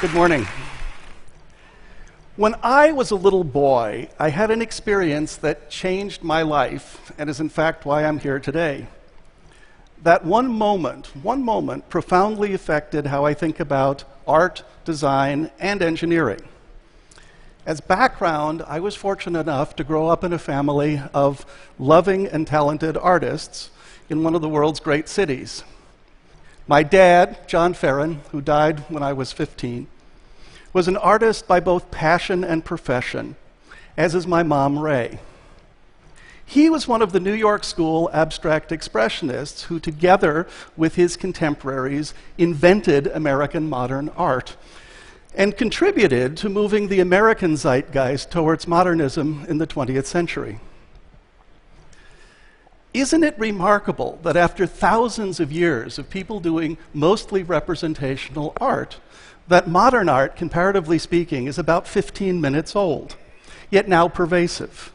Good morning. When I was a little boy, I had an experience that changed my life and is, in fact, why I'm here today. That one moment, one moment, profoundly affected how I think about art, design, and engineering. As background, I was fortunate enough to grow up in a family of loving and talented artists in one of the world's great cities. My dad, John Ferren, who died when I was 15, was an artist by both passion and profession, as is my mom, Rae. He was one of the New York School abstract expressionists who, together with his contemporaries, invented American modern art and contributed to moving the American zeitgeist towards modernism in the 20th century. Isn't it remarkable that after thousands of years of people doing mostly representational art, that modern art, comparatively speaking, is about 15 minutes old, yet now pervasive?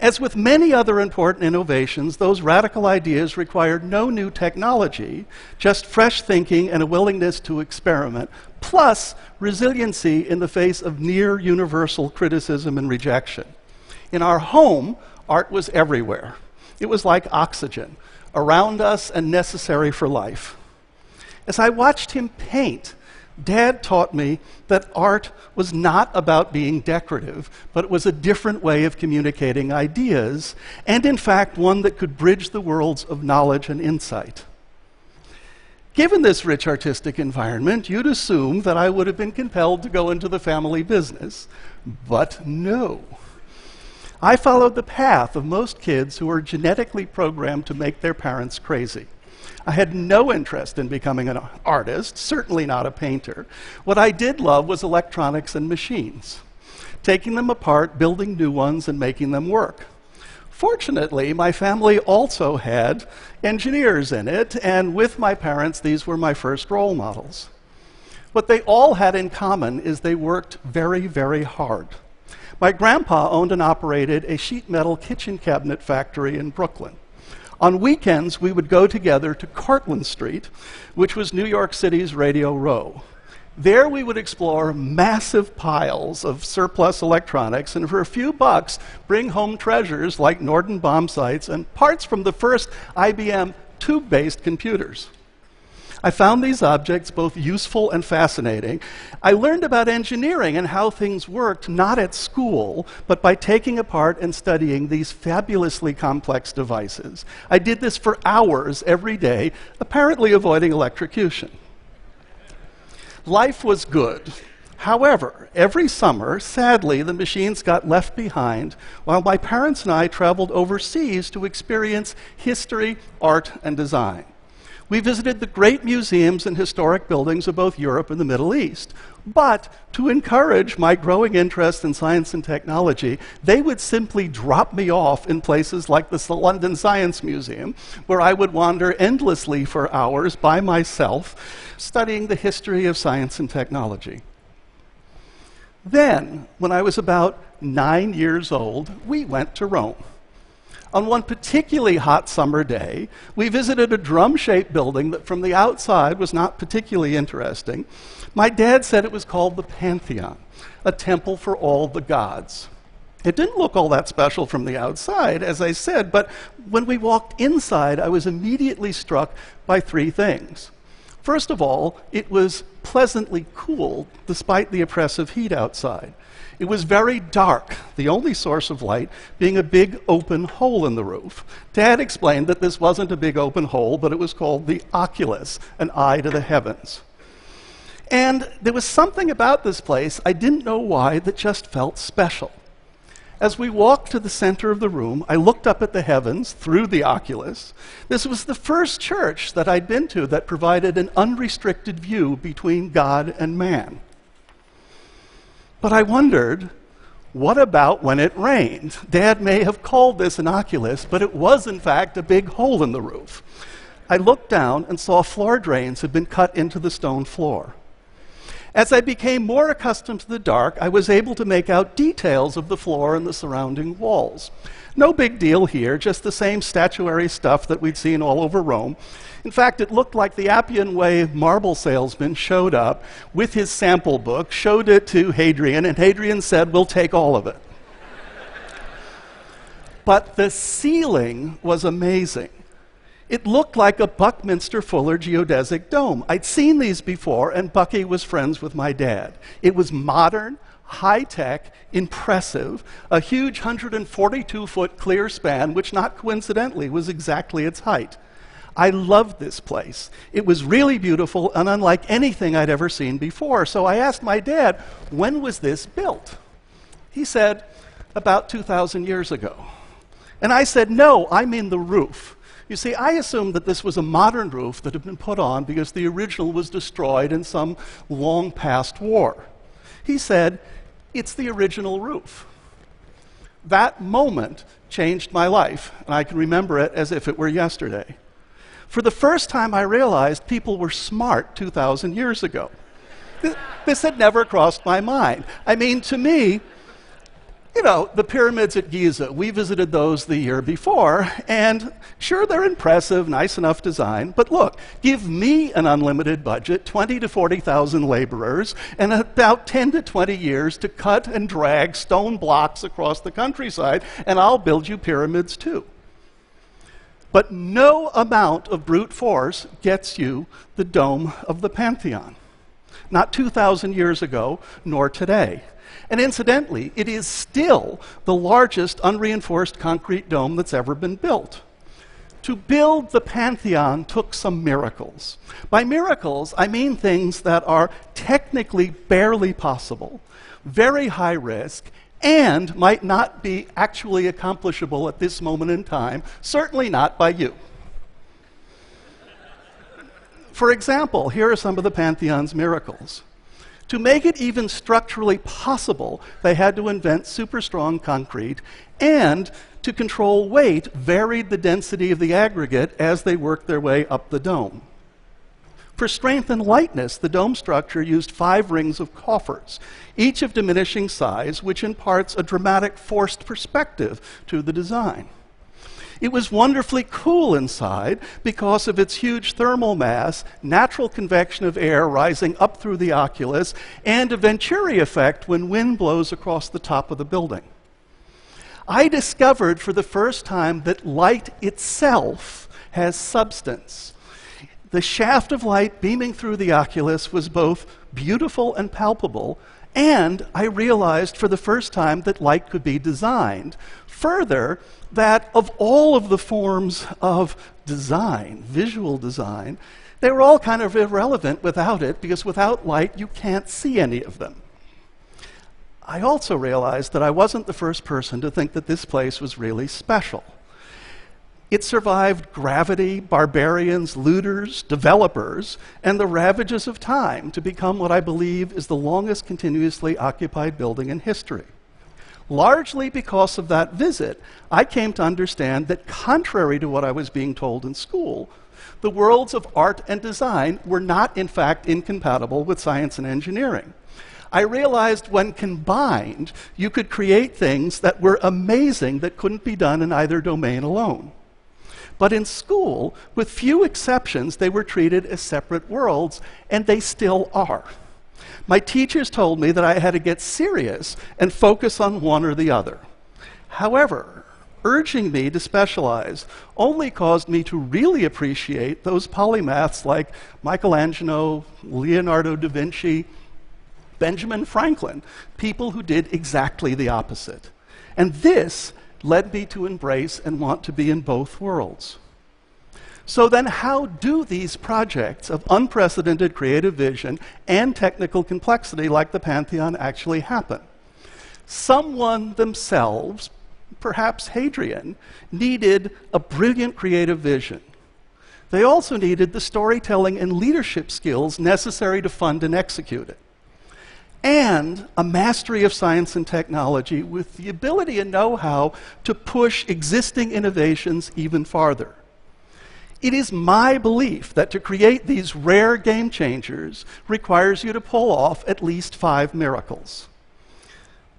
As with many other important innovations, those radical ideas required no new technology, just fresh thinking and a willingness to experiment, plus resiliency in the face of near universal criticism and rejection. In our home, art was everywhere. It was like oxygen, around us and necessary for life. As I watched him paint, Dad taught me that art was not about being decorative, but it was a different way of communicating ideas, and in fact, one that could bridge the worlds of knowledge and insight. Given this rich artistic environment, you'd assume that I would have been compelled to go into the family business, but no. I followed the path of most kids who are genetically programmed to make their parents crazy. I had no interest in becoming an artist, certainly not a painter. What I did love was electronics and machines, taking them apart, building new ones, and making them work. Fortunately, my family also had engineers in it, and with my parents, these were my first role models. What they all had in common is they worked very, very hard. My grandpa owned and operated a sheet metal kitchen cabinet factory in Brooklyn. On weekends, we would go together to Cortlandt Street, which was New York City's Radio Row. There, we would explore massive piles of surplus electronics and, for a few bucks, bring home treasures like Norden bomb sights and parts from the first IBM tube based computers. I found these objects both useful and fascinating. I learned about engineering and how things worked not at school, but by taking apart and studying these fabulously complex devices. I did this for hours every day, apparently avoiding electrocution. Life was good. However, every summer, sadly, the machines got left behind while my parents and I traveled overseas to experience history, art, and design. We visited the great museums and historic buildings of both Europe and the Middle East. But to encourage my growing interest in science and technology, they would simply drop me off in places like the London Science Museum, where I would wander endlessly for hours by myself, studying the history of science and technology. Then, when I was about nine years old, we went to Rome. On one particularly hot summer day, we visited a drum shaped building that from the outside was not particularly interesting. My dad said it was called the Pantheon, a temple for all the gods. It didn't look all that special from the outside, as I said, but when we walked inside, I was immediately struck by three things. First of all, it was pleasantly cool despite the oppressive heat outside. It was very dark, the only source of light being a big open hole in the roof. Dad explained that this wasn't a big open hole, but it was called the oculus, an eye to the heavens. And there was something about this place, I didn't know why, that just felt special. As we walked to the center of the room, I looked up at the heavens through the oculus. This was the first church that I'd been to that provided an unrestricted view between God and man. But I wondered, what about when it rained? Dad may have called this an oculus, but it was in fact a big hole in the roof. I looked down and saw floor drains had been cut into the stone floor. As I became more accustomed to the dark, I was able to make out details of the floor and the surrounding walls. No big deal here, just the same statuary stuff that we'd seen all over Rome. In fact, it looked like the Appian Way marble salesman showed up with his sample book, showed it to Hadrian, and Hadrian said, We'll take all of it. but the ceiling was amazing. It looked like a Buckminster Fuller geodesic dome. I'd seen these before, and Bucky was friends with my dad. It was modern, high tech, impressive, a huge 142 foot clear span, which not coincidentally was exactly its height. I loved this place. It was really beautiful and unlike anything I'd ever seen before. So I asked my dad, when was this built? He said, about 2,000 years ago. And I said, no, I mean the roof. You see, I assumed that this was a modern roof that had been put on because the original was destroyed in some long past war. He said, It's the original roof. That moment changed my life, and I can remember it as if it were yesterday. For the first time, I realized people were smart 2,000 years ago. This had never crossed my mind. I mean, to me, you know, the pyramids at Giza, we visited those the year before, and sure, they're impressive, nice enough design, but look, give me an unlimited budget, 20 to 40,000 laborers, and about 10 to 20 years to cut and drag stone blocks across the countryside, and I'll build you pyramids too. But no amount of brute force gets you the dome of the Pantheon. Not 2,000 years ago, nor today. And incidentally, it is still the largest unreinforced concrete dome that's ever been built. To build the Pantheon took some miracles. By miracles, I mean things that are technically barely possible, very high risk, and might not be actually accomplishable at this moment in time, certainly not by you. For example, here are some of the Pantheon's miracles. To make it even structurally possible, they had to invent super strong concrete and to control weight, varied the density of the aggregate as they worked their way up the dome. For strength and lightness, the dome structure used five rings of coffers, each of diminishing size, which imparts a dramatic forced perspective to the design. It was wonderfully cool inside because of its huge thermal mass, natural convection of air rising up through the oculus, and a Venturi effect when wind blows across the top of the building. I discovered for the first time that light itself has substance. The shaft of light beaming through the oculus was both beautiful and palpable, and I realized for the first time that light could be designed. Further, that of all of the forms of design, visual design, they were all kind of irrelevant without it because without light you can't see any of them. I also realized that I wasn't the first person to think that this place was really special. It survived gravity, barbarians, looters, developers, and the ravages of time to become what I believe is the longest continuously occupied building in history. Largely because of that visit, I came to understand that, contrary to what I was being told in school, the worlds of art and design were not, in fact, incompatible with science and engineering. I realized when combined, you could create things that were amazing that couldn't be done in either domain alone. But in school, with few exceptions, they were treated as separate worlds, and they still are. My teachers told me that I had to get serious and focus on one or the other. However, urging me to specialize only caused me to really appreciate those polymaths like Michelangelo, Leonardo da Vinci, Benjamin Franklin, people who did exactly the opposite. And this led me to embrace and want to be in both worlds. So, then, how do these projects of unprecedented creative vision and technical complexity like the Pantheon actually happen? Someone themselves, perhaps Hadrian, needed a brilliant creative vision. They also needed the storytelling and leadership skills necessary to fund and execute it and a mastery of science and technology with the ability and know how to push existing innovations even farther. It is my belief that to create these rare game changers requires you to pull off at least five miracles.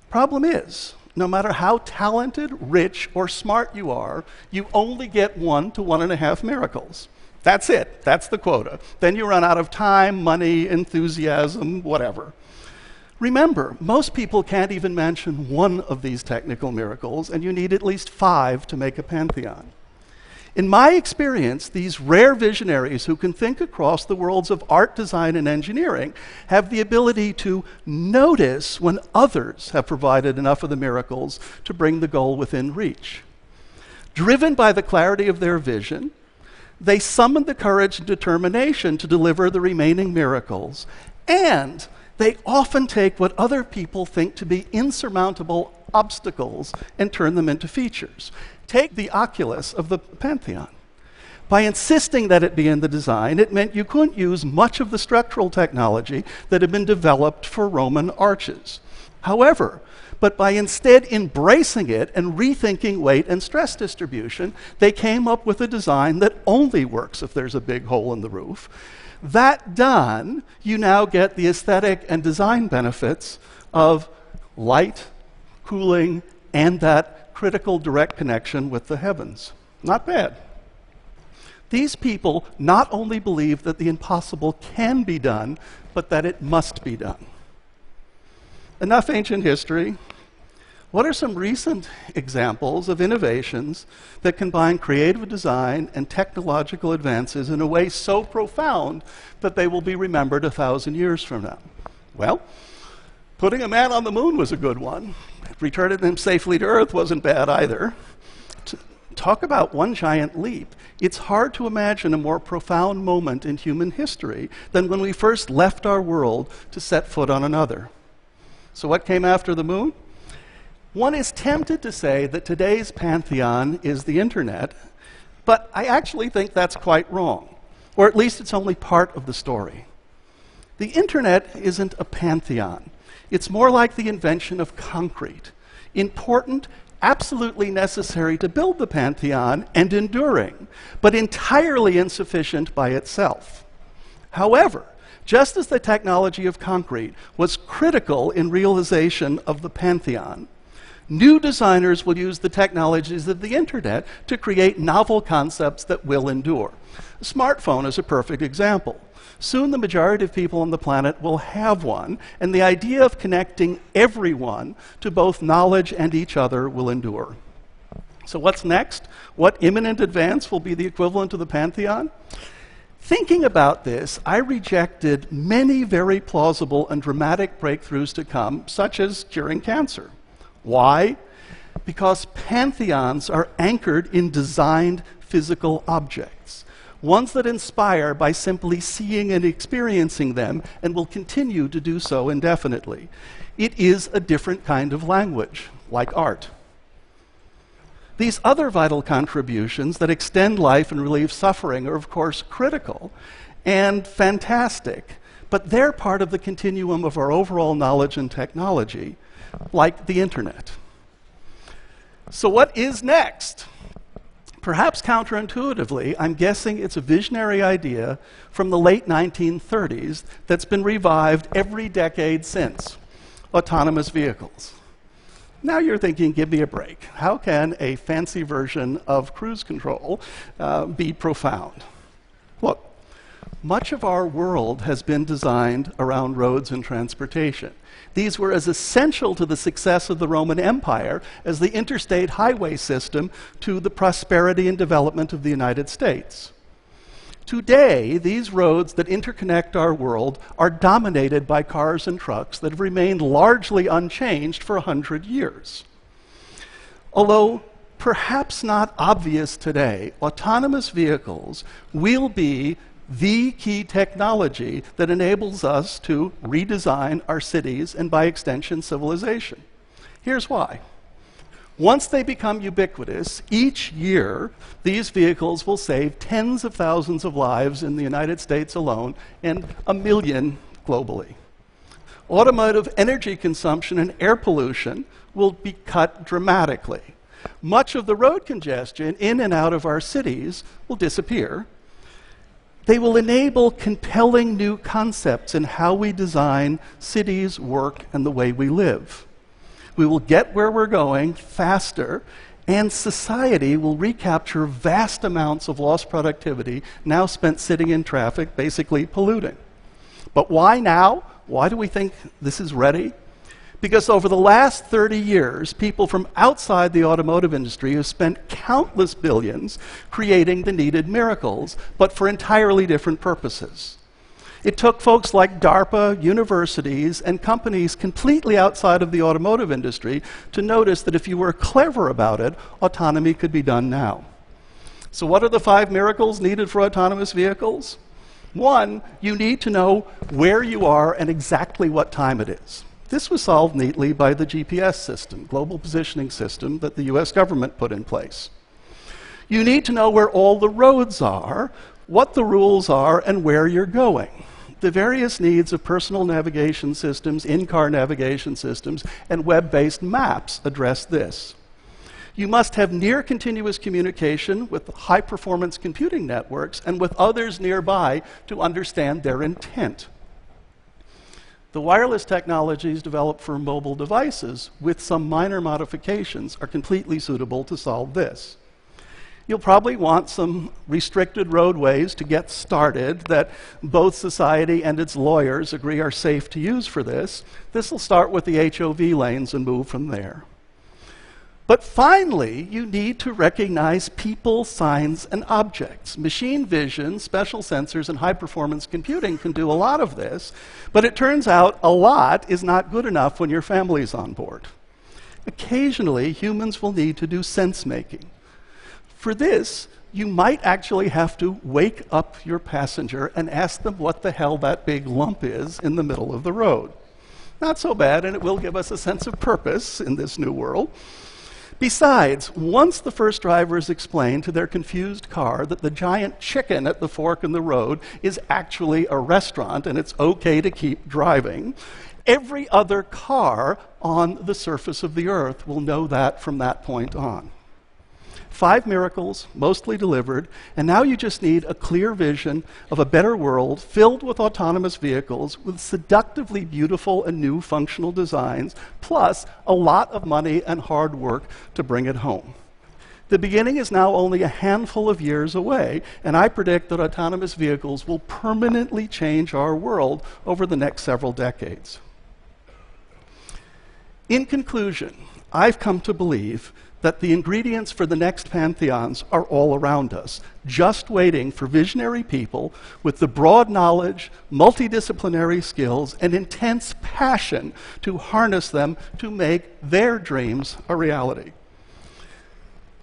Problem is, no matter how talented, rich, or smart you are, you only get one to one and a half miracles. That's it. That's the quota. Then you run out of time, money, enthusiasm, whatever. Remember, most people can't even mention one of these technical miracles, and you need at least five to make a pantheon. In my experience, these rare visionaries who can think across the worlds of art, design, and engineering have the ability to notice when others have provided enough of the miracles to bring the goal within reach. Driven by the clarity of their vision, they summon the courage and determination to deliver the remaining miracles, and they often take what other people think to be insurmountable obstacles and turn them into features. Take the oculus of the Pantheon. By insisting that it be in the design, it meant you couldn't use much of the structural technology that had been developed for Roman arches. However, but by instead embracing it and rethinking weight and stress distribution, they came up with a design that only works if there's a big hole in the roof. That done, you now get the aesthetic and design benefits of light, cooling, and that critical direct connection with the heavens. Not bad. These people not only believe that the impossible can be done, but that it must be done. Enough ancient history. What are some recent examples of innovations that combine creative design and technological advances in a way so profound that they will be remembered a thousand years from now? Well, putting a man on the moon was a good one. Returning him safely to Earth wasn't bad either. talk about one giant leap. It's hard to imagine a more profound moment in human history than when we first left our world to set foot on another. So, what came after the moon? One is tempted to say that today's pantheon is the internet, but I actually think that's quite wrong, or at least it's only part of the story. The internet isn't a pantheon, it's more like the invention of concrete. Important, absolutely necessary to build the pantheon, and enduring, but entirely insufficient by itself. However, just as the technology of concrete was critical in realization of the pantheon, New designers will use the technologies of the internet to create novel concepts that will endure. A smartphone is a perfect example. Soon, the majority of people on the planet will have one, and the idea of connecting everyone to both knowledge and each other will endure. So, what's next? What imminent advance will be the equivalent of the Pantheon? Thinking about this, I rejected many very plausible and dramatic breakthroughs to come, such as curing cancer. Why? Because pantheons are anchored in designed physical objects, ones that inspire by simply seeing and experiencing them and will continue to do so indefinitely. It is a different kind of language, like art. These other vital contributions that extend life and relieve suffering are, of course, critical and fantastic, but they're part of the continuum of our overall knowledge and technology like the internet. So, what is next? Perhaps counterintuitively, I'm guessing it's a visionary idea from the late 1930s that's been revived every decade since autonomous vehicles. Now you're thinking, give me a break. How can a fancy version of cruise control uh, be profound? Look, much of our world has been designed around roads and transportation. These were as essential to the success of the Roman Empire as the interstate highway system to the prosperity and development of the United States. Today, these roads that interconnect our world are dominated by cars and trucks that have remained largely unchanged for a 100 years. Although perhaps not obvious today, autonomous vehicles will be the key technology that enables us to redesign our cities and, by extension, civilization. Here's why. Once they become ubiquitous, each year these vehicles will save tens of thousands of lives in the United States alone and a million globally. Automotive energy consumption and air pollution will be cut dramatically. Much of the road congestion in and out of our cities will disappear. They will enable compelling new concepts in how we design cities, work, and the way we live. We will get where we're going faster, and society will recapture vast amounts of lost productivity now spent sitting in traffic, basically polluting. But why now? Why do we think this is ready? Because over the last 30 years, people from outside the automotive industry have spent countless billions creating the needed miracles, but for entirely different purposes. It took folks like DARPA, universities, and companies completely outside of the automotive industry to notice that if you were clever about it, autonomy could be done now. So, what are the five miracles needed for autonomous vehicles? One, you need to know where you are and exactly what time it is. This was solved neatly by the GPS system, Global Positioning System, that the US government put in place. You need to know where all the roads are, what the rules are, and where you're going. The various needs of personal navigation systems, in car navigation systems, and web based maps address this. You must have near continuous communication with high performance computing networks and with others nearby to understand their intent. The wireless technologies developed for mobile devices, with some minor modifications, are completely suitable to solve this. You'll probably want some restricted roadways to get started that both society and its lawyers agree are safe to use for this. This will start with the HOV lanes and move from there. But finally, you need to recognize people, signs, and objects. Machine vision, special sensors, and high performance computing can do a lot of this, but it turns out a lot is not good enough when your family's on board. Occasionally, humans will need to do sense making. For this, you might actually have to wake up your passenger and ask them what the hell that big lump is in the middle of the road. Not so bad, and it will give us a sense of purpose in this new world. Besides, once the first drivers explain to their confused car that the giant chicken at the fork in the road is actually a restaurant and it's okay to keep driving, every other car on the surface of the earth will know that from that point on. Five miracles, mostly delivered, and now you just need a clear vision of a better world filled with autonomous vehicles with seductively beautiful and new functional designs, plus a lot of money and hard work to bring it home. The beginning is now only a handful of years away, and I predict that autonomous vehicles will permanently change our world over the next several decades. In conclusion, I've come to believe that the ingredients for the next pantheons are all around us, just waiting for visionary people with the broad knowledge, multidisciplinary skills, and intense passion to harness them to make their dreams a reality.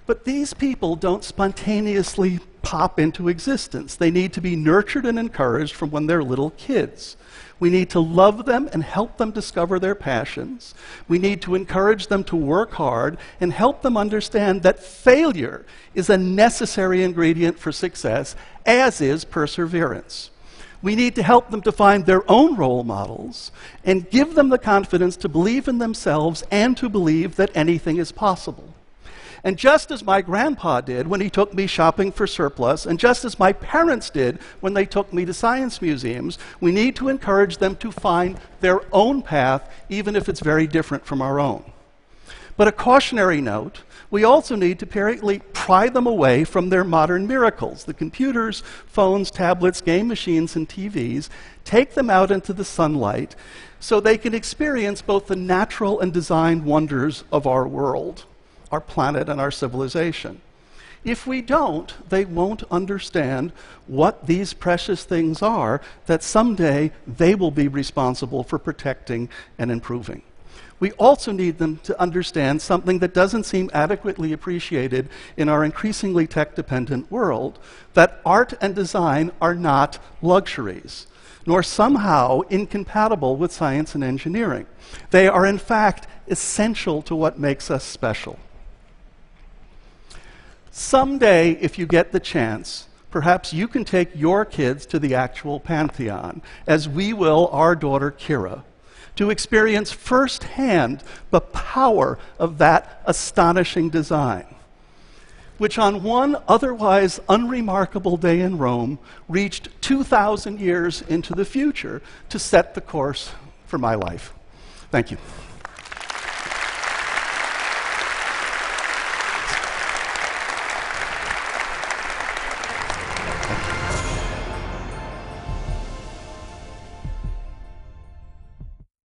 But these people don't spontaneously pop into existence. They need to be nurtured and encouraged from when they're little kids. We need to love them and help them discover their passions. We need to encourage them to work hard and help them understand that failure is a necessary ingredient for success, as is perseverance. We need to help them to find their own role models and give them the confidence to believe in themselves and to believe that anything is possible. And just as my grandpa did when he took me shopping for surplus, and just as my parents did when they took me to science museums, we need to encourage them to find their own path, even if it's very different from our own. But a cautionary note we also need to periodically pry them away from their modern miracles the computers, phones, tablets, game machines, and TVs. Take them out into the sunlight so they can experience both the natural and designed wonders of our world our planet and our civilization. If we don't, they won't understand what these precious things are that someday they will be responsible for protecting and improving. We also need them to understand something that doesn't seem adequately appreciated in our increasingly tech dependent world that art and design are not luxuries, nor somehow incompatible with science and engineering. They are, in fact, essential to what makes us special. Someday, if you get the chance, perhaps you can take your kids to the actual Pantheon, as we will our daughter Kira, to experience firsthand the power of that astonishing design, which on one otherwise unremarkable day in Rome reached 2,000 years into the future to set the course for my life. Thank you.